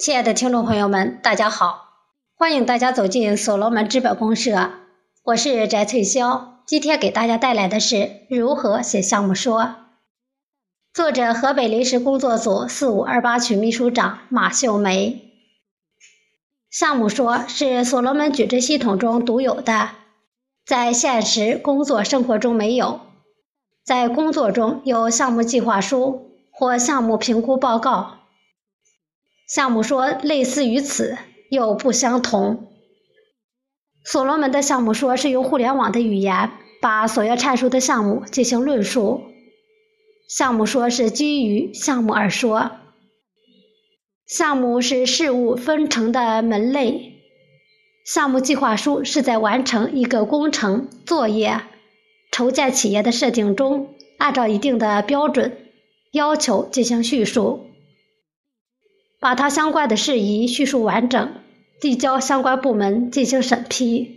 亲爱的听众朋友们，大家好！欢迎大家走进所罗门资本公社，我是翟翠霄。今天给大家带来的是如何写项目说。作者：河北临时工作组四五二八区秘书长马秀梅。项目说是所罗门矩阵系统中独有的，在现实工作生活中没有。在工作中有项目计划书或项目评估报告。项目说类似于此，又不相同。所罗门的项目说是用互联网的语言，把所要阐述的项目进行论述。项目说是基于项目而说。项目是事物分成的门类。项目计划书是在完成一个工程作业、筹建企业的设定中，按照一定的标准要求进行叙述。把它相关的事宜叙述完整，递交相关部门进行审批。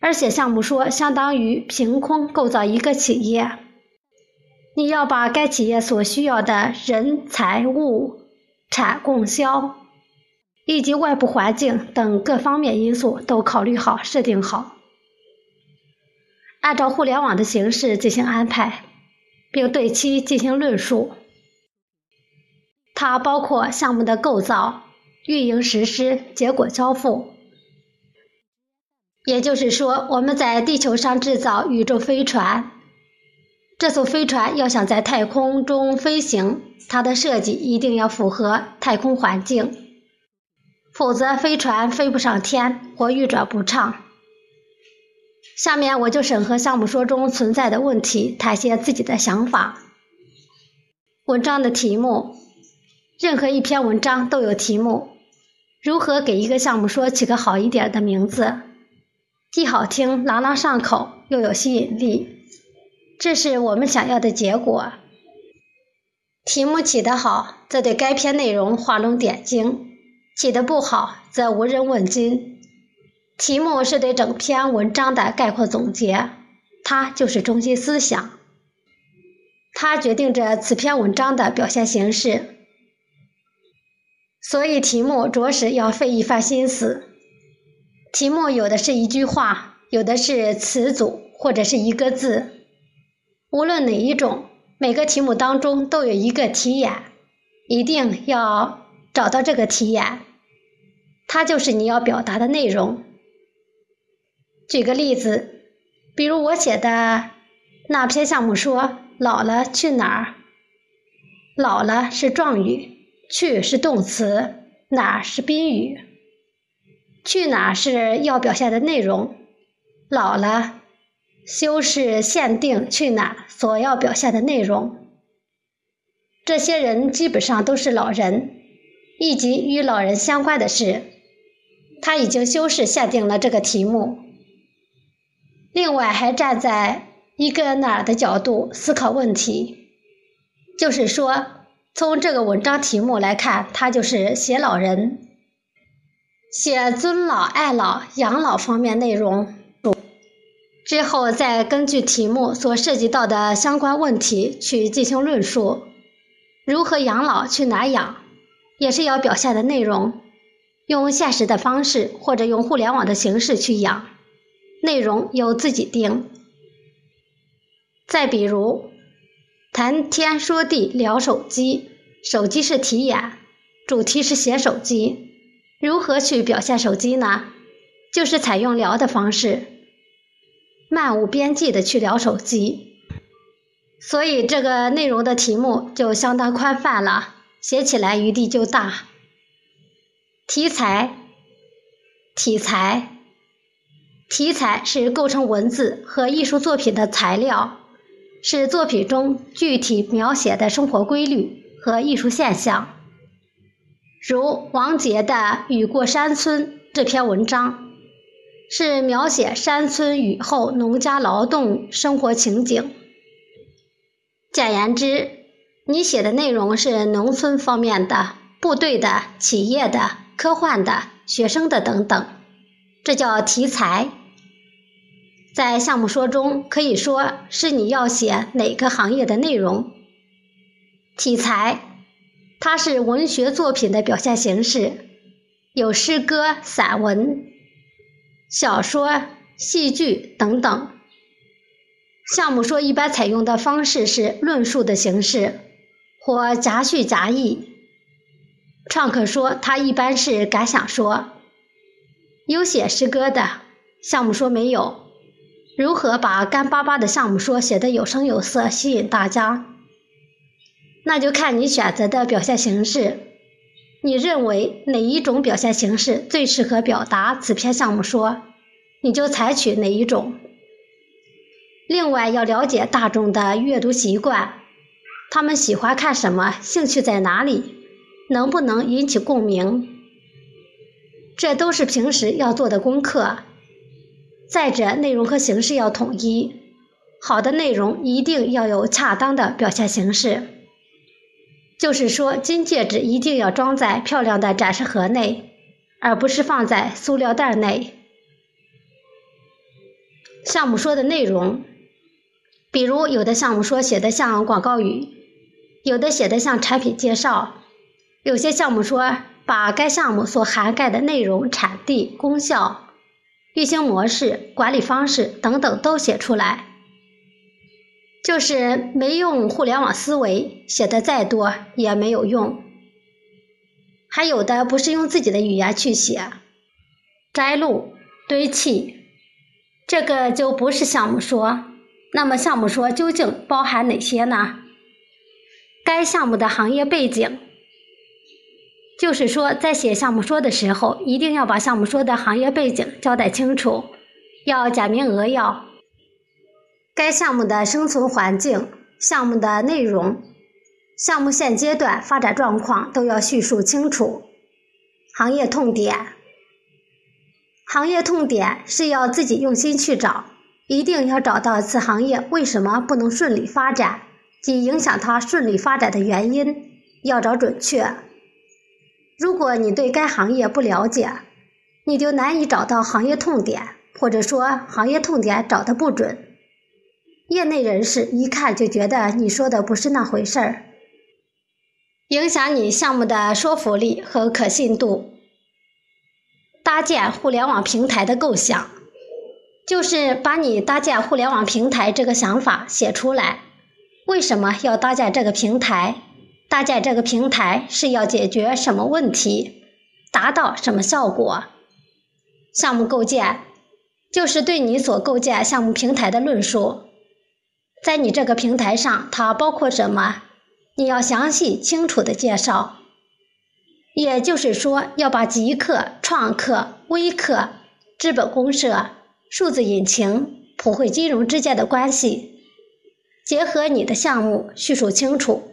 而且项目说相当于凭空构造一个企业，你要把该企业所需要的人、财、物、产、供销，以及外部环境等各方面因素都考虑好、设定好，按照互联网的形式进行安排，并对其进行论述。它包括项目的构造、运营实施、结果交付。也就是说，我们在地球上制造宇宙飞船，这艘飞船要想在太空中飞行，它的设计一定要符合太空环境，否则飞船飞不上天或运转不畅。下面我就审核项目说中存在的问题，谈些自己的想法。文章的题目。任何一篇文章都有题目，如何给一个项目说起个好一点的名字，既好听、朗朗上口，又有吸引力，这是我们想要的结果。题目起得好，则对该篇内容画龙点睛；起得不好，则无人问津。题目是对整篇文章的概括总结，它就是中心思想，它决定着此篇文章的表现形式。所以题目着实要费一番心思。题目有的是一句话，有的是词组，或者是一个字。无论哪一种，每个题目当中都有一个题眼，一定要找到这个题眼，它就是你要表达的内容。举个例子，比如我写的那篇项目说“老了去哪儿”，“老了”是状语。去是动词，哪是宾语。去哪是要表现的内容。老了，修饰限定去哪所要表现的内容。这些人基本上都是老人，以及与老人相关的事。他已经修饰限定了这个题目。另外，还站在一个哪儿的角度思考问题，就是说。从这个文章题目来看，它就是写老人、写尊老、爱老、养老方面内容。之后再根据题目所涉及到的相关问题去进行论述。如何养老？去哪养？也是要表现的内容。用现实的方式或者用互联网的形式去养，内容由自己定。再比如。谈天说地聊手机，手机是题眼，主题是写手机。如何去表现手机呢？就是采用聊的方式，漫无边际的去聊手机。所以这个内容的题目就相当宽泛了，写起来余地就大。题材，题材，题材是构成文字和艺术作品的材料。是作品中具体描写的生活规律和艺术现象，如王杰的《雨过山村》这篇文章，是描写山村雨后农家劳动生活情景。简言之，你写的内容是农村方面的、部队的、企业的、科幻的、学生的等等，这叫题材。在项目说中，可以说是你要写哪个行业的内容。题材它是文学作品的表现形式，有诗歌、散文、小说、戏剧等等。项目说一般采用的方式是论述的形式，或夹叙夹议。创客说它一般是感想说。有写诗歌的项目说没有。如何把干巴巴的项目说写得有声有色，吸引大家？那就看你选择的表现形式。你认为哪一种表现形式最适合表达此篇项目说，你就采取哪一种。另外，要了解大众的阅读习惯，他们喜欢看什么，兴趣在哪里，能不能引起共鸣，这都是平时要做的功课。再者，内容和形式要统一，好的内容一定要有恰当的表现形式。就是说，金戒指一定要装在漂亮的展示盒内，而不是放在塑料袋内。项目说的内容，比如有的项目说写的像广告语，有的写的像产品介绍，有些项目说把该项目所涵盖的内容、产地、功效、运行模式、管理方式等等都写出来。就是没用互联网思维，写的再多也没有用。还有的不是用自己的语言去写，摘录、堆砌，这个就不是项目说。那么项目说究竟包含哪些呢？该项目的行业背景，就是说在写项目说的时候，一定要把项目说的行业背景交代清楚，要简明扼要。该项目的生存环境、项目的内容、项目现阶段发展状况都要叙述清楚。行业痛点，行业痛点是要自己用心去找，一定要找到此行业为什么不能顺利发展及影响它顺利发展的原因，要找准确。如果你对该行业不了解，你就难以找到行业痛点，或者说行业痛点找的不准。业内人士一看就觉得你说的不是那回事儿，影响你项目的说服力和可信度。搭建互联网平台的构想，就是把你搭建互联网平台这个想法写出来。为什么要搭建这个平台？搭建这个平台是要解决什么问题？达到什么效果？项目构建，就是对你所构建项目平台的论述。在你这个平台上，它包括什么？你要详细清楚的介绍。也就是说，要把极客、创客、微客、资本公社、数字引擎、普惠金融之间的关系，结合你的项目叙述清楚。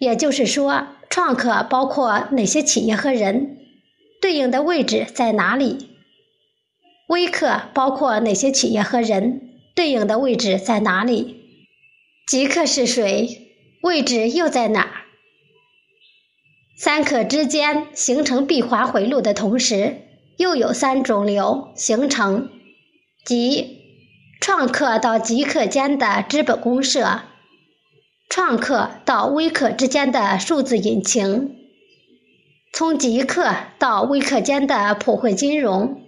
也就是说，创客包括哪些企业和人，对应的位置在哪里？微客包括哪些企业和人？对应的位置在哪里？极客是谁？位置又在哪儿？三客之间形成闭环回路的同时，又有三种流形成，即创客到极客间的资本公社，创客到微客之间的数字引擎，从极客到微客间的普惠金融。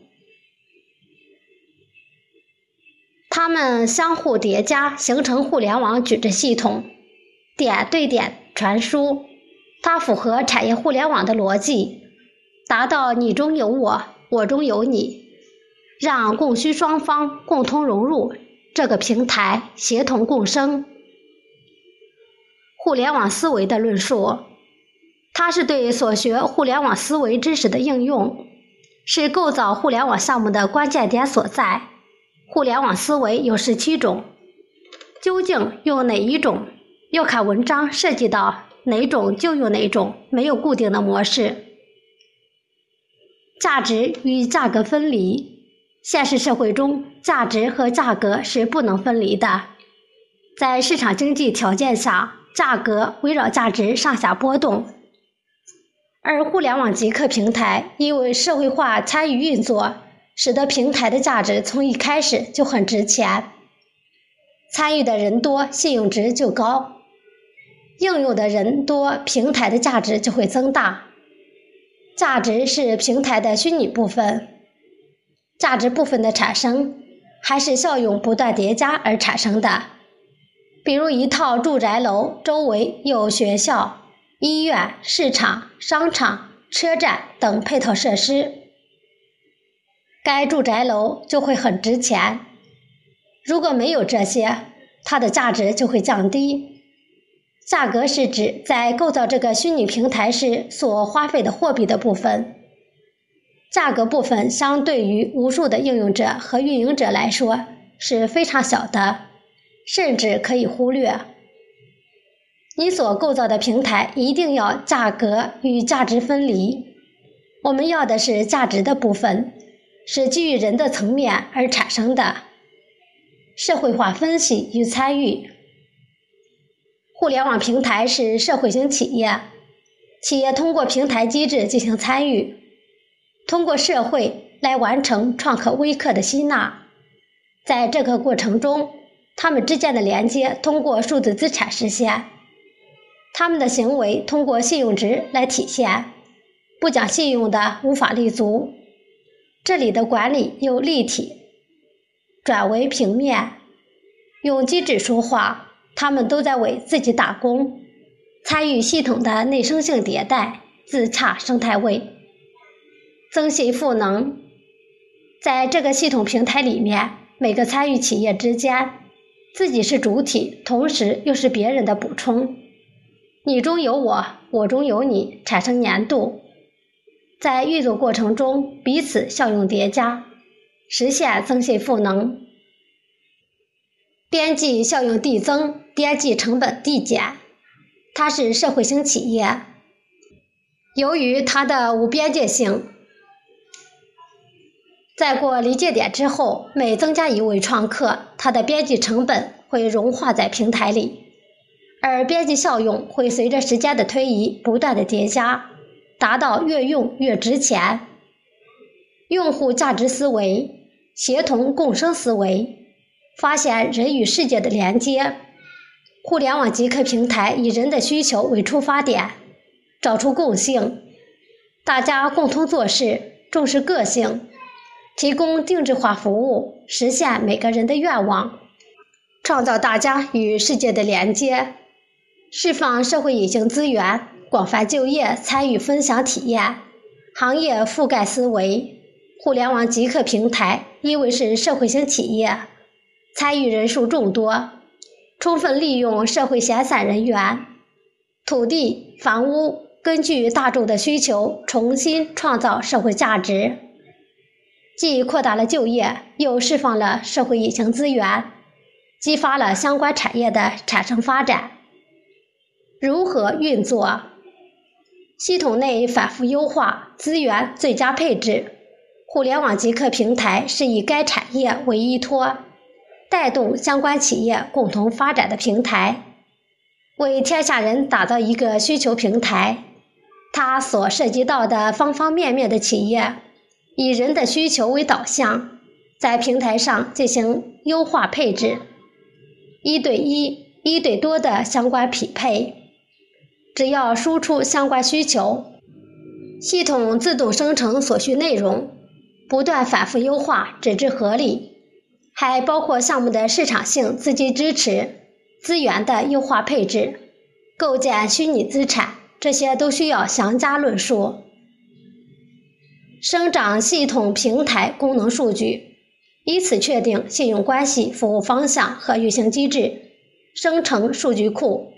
它们相互叠加，形成互联网矩阵系统，点对点传输。它符合产业互联网的逻辑，达到你中有我，我中有你，让供需双方共同融入这个平台，协同共生。互联网思维的论述，它是对所学互联网思维知识的应用，是构造互联网项目的关键点所在。互联网思维有十七种，究竟用哪一种？要看文章涉及到哪种就用哪种，没有固定的模式。价值与价格分离，现实社会中，价值和价格是不能分离的。在市场经济条件下，价格围绕价值上下波动，而互联网极客平台因为社会化参与运作。使得平台的价值从一开始就很值钱，参与的人多，信用值就高。应用的人多，平台的价值就会增大。价值是平台的虚拟部分，价值部分的产生还是效用不断叠加而产生的。比如一套住宅楼周围有学校、医院、市场、商场、车站等配套设施，该住宅楼就会很值钱。如果没有这些，它的价值就会降低。价格是指在构造这个虚拟平台时所花费的货币的部分。价格部分相对于无数的应用者和运营者来说是非常小的，甚至可以忽略。你所构造的平台一定要价格与价值分离。我们要的是价值的部分，是基于人的层面而产生的社会化分析与参与。互联网平台是社会型企业，企业通过平台机制进行参与，通过社会来完成创客微客的吸纳。在这个过程中，他们之间的连接通过数字资产实现，他们的行为通过信用值来体现，不讲信用的无法立足。这里的管理由立体转为平面，用机制说话。他们都在为自己打工，参与系统的内生性迭代，自洽生态位，增信赋能。在这个系统平台里面，每个参与企业之间，自己是主体，同时又是别人的补充。你中有我，我中有你，产生粘度。在运作过程中，彼此效用叠加，实现增信赋能。边际效用递增，边际成本递减。它是社会型企业，由于它的无边界性，在过临界点之后，每增加一位创客，它的边际成本会融化在平台里，而边际效用会随着时间的推移不断的叠加，达到越用越值钱。用户价值思维，协同共生思维。发现人与世界的连接，互联网极客平台以人的需求为出发点，找出共性，大家共同做事，重视个性，提供定制化服务，实现每个人的愿望，创造大家与世界的连接，释放社会隐形资源，广泛就业，参与分享体验，行业覆盖思维。互联网极客平台因为是社会型企业。参与人数众多，充分利用社会闲散人员、土地、房屋，根据大众的需求重新创造社会价值，既扩大了就业，又释放了社会隐形资源，激发了相关产业的产生发展。如何运作？系统内反复优化，资源最佳配置。互联网极客平台是以该产业为依托。带动相关企业共同发展的平台，为天下人打造一个需求平台。它所涉及到的方方面面的企业，以人的需求为导向，在平台上进行优化配置，一对一、一对多的相关匹配。只要输出相关需求，系统自动生成所需内容，不断反复优化，直至合理。还包括项目的市场性、资金支持、资源的优化配置、构建虚拟资产，这些都需要详加论述。生长系统平台功能数据，以此确定信用关系、服务方向和运行机制，生成数据库，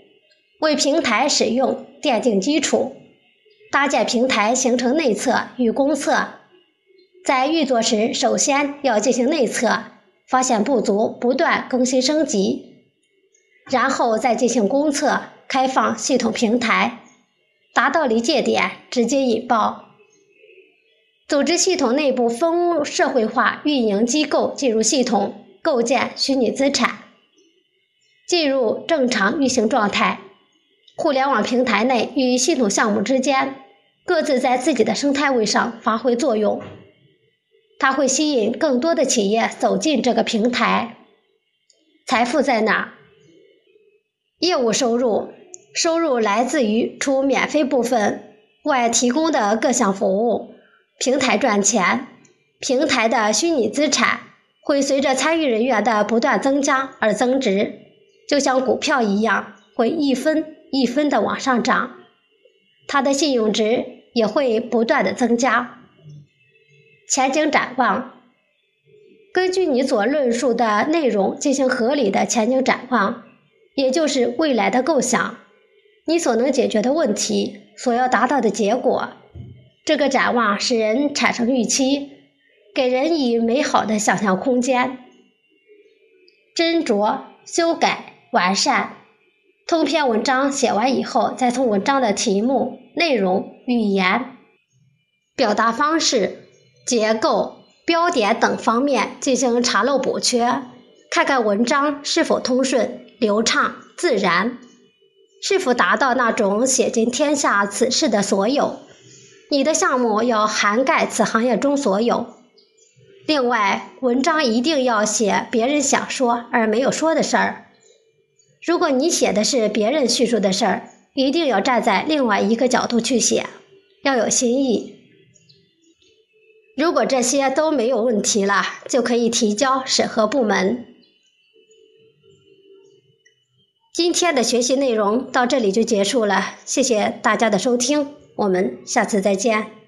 为平台使用奠定基础，搭建平台形成内测与公测。在运作时，首先要进行内测。发现不足，不断更新升级，然后再进行公测，开放系统平台，达到临界点直接引爆。组织系统内部分社会化运营机构进入系统，构建虚拟资产，进入正常运行状态。互联网平台内与系统项目之间，各自在自己的生态位上发挥作用。它会吸引更多的企业走进这个平台。财富在哪？业务收入收入来自于除免费部分外提供的各项服务。平台赚钱，平台的虚拟资产会随着参与人员的不断增加而增值，就像股票一样，会一分一分的往上涨。它的信用值也会不断的增加。前景展望，根据你所论述的内容进行合理的前景展望，也就是未来的构想。你所能解决的问题，所要达到的结果，这个展望使人产生预期，给人以美好的想象空间。斟酌、修改、完善。通篇文章写完以后，再从文章的题目、内容、语言、表达方式、结构、标点等方面进行查漏补缺，看看文章是否通顺、流畅、自然。是否达到那种写尽天下此事的所有？你的项目要涵盖此行业中所有。另外，文章一定要写别人想说而没有说的事儿。如果你写的是别人叙述的事儿，一定要站在另外一个角度去写，要有新意。如果这些都没有问题了，就可以提交审核部门。今天的学习内容到这里就结束了，谢谢大家的收听，我们下次再见。